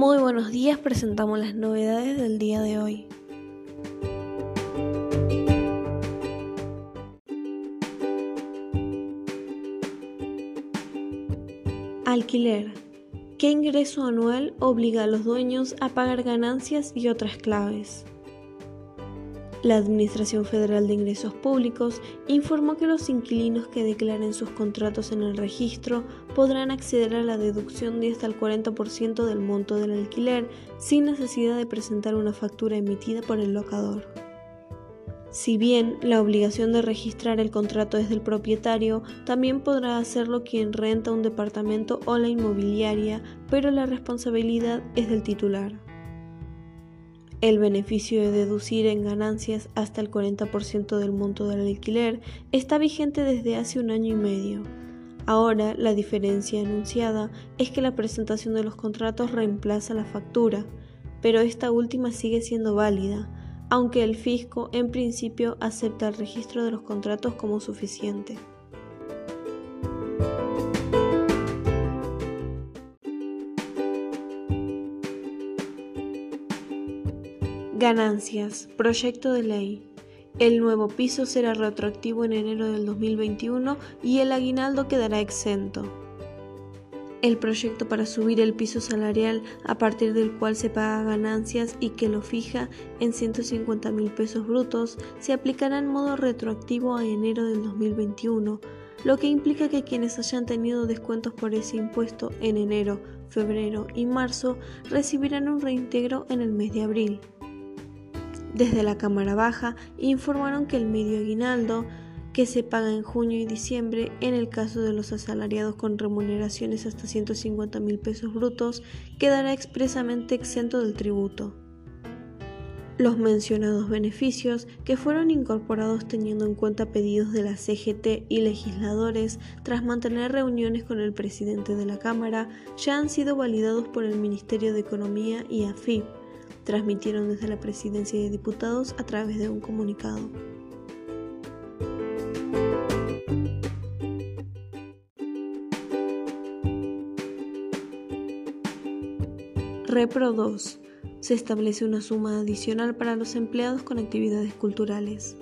Muy buenos días, presentamos las novedades del día de hoy. Alquiler. ¿Qué ingreso anual obliga a los dueños a pagar ganancias y otras claves? La Administración Federal de Ingresos Públicos informó que los inquilinos que declaren sus contratos en el registro podrán acceder a la deducción de hasta el 40% del monto del alquiler sin necesidad de presentar una factura emitida por el locador. Si bien la obligación de registrar el contrato es del propietario, también podrá hacerlo quien renta un departamento o la inmobiliaria, pero la responsabilidad es del titular. El beneficio de deducir en ganancias hasta el 40% del monto del alquiler está vigente desde hace un año y medio. Ahora, la diferencia anunciada es que la presentación de los contratos reemplaza la factura, pero esta última sigue siendo válida, aunque el fisco en principio acepta el registro de los contratos como suficiente. Ganancias. Proyecto de ley. El nuevo piso será retroactivo en enero del 2021 y el aguinaldo quedará exento. El proyecto para subir el piso salarial a partir del cual se paga ganancias y que lo fija en 150 mil pesos brutos se aplicará en modo retroactivo a enero del 2021, lo que implica que quienes hayan tenido descuentos por ese impuesto en enero, febrero y marzo recibirán un reintegro en el mes de abril. Desde la Cámara Baja informaron que el medio aguinaldo que se paga en junio y diciembre en el caso de los asalariados con remuneraciones hasta 150 mil pesos brutos quedará expresamente exento del tributo. Los mencionados beneficios, que fueron incorporados teniendo en cuenta pedidos de la CGT y legisladores tras mantener reuniones con el presidente de la Cámara, ya han sido validados por el Ministerio de Economía y AFIP transmitieron desde la Presidencia de Diputados a través de un comunicado. Repro 2. Se establece una suma adicional para los empleados con actividades culturales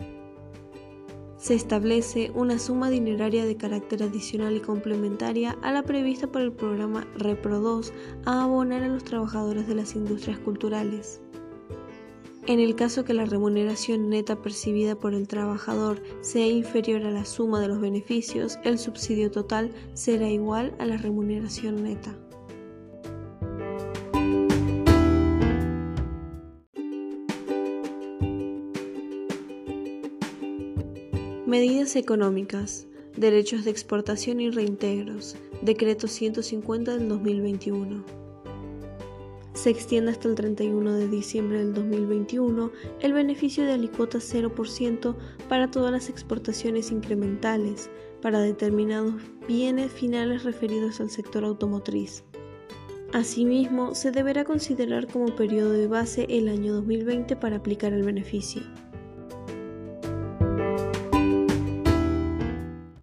se establece una suma dineraria de carácter adicional y complementaria a la prevista por el programa Repro 2 a abonar a los trabajadores de las industrias culturales. En el caso que la remuneración neta percibida por el trabajador sea inferior a la suma de los beneficios, el subsidio total será igual a la remuneración neta. Medidas económicas, derechos de exportación y reintegros, Decreto 150 del 2021. Se extiende hasta el 31 de diciembre del 2021 el beneficio de alicuota 0% para todas las exportaciones incrementales para determinados bienes finales referidos al sector automotriz. Asimismo, se deberá considerar como periodo de base el año 2020 para aplicar el beneficio.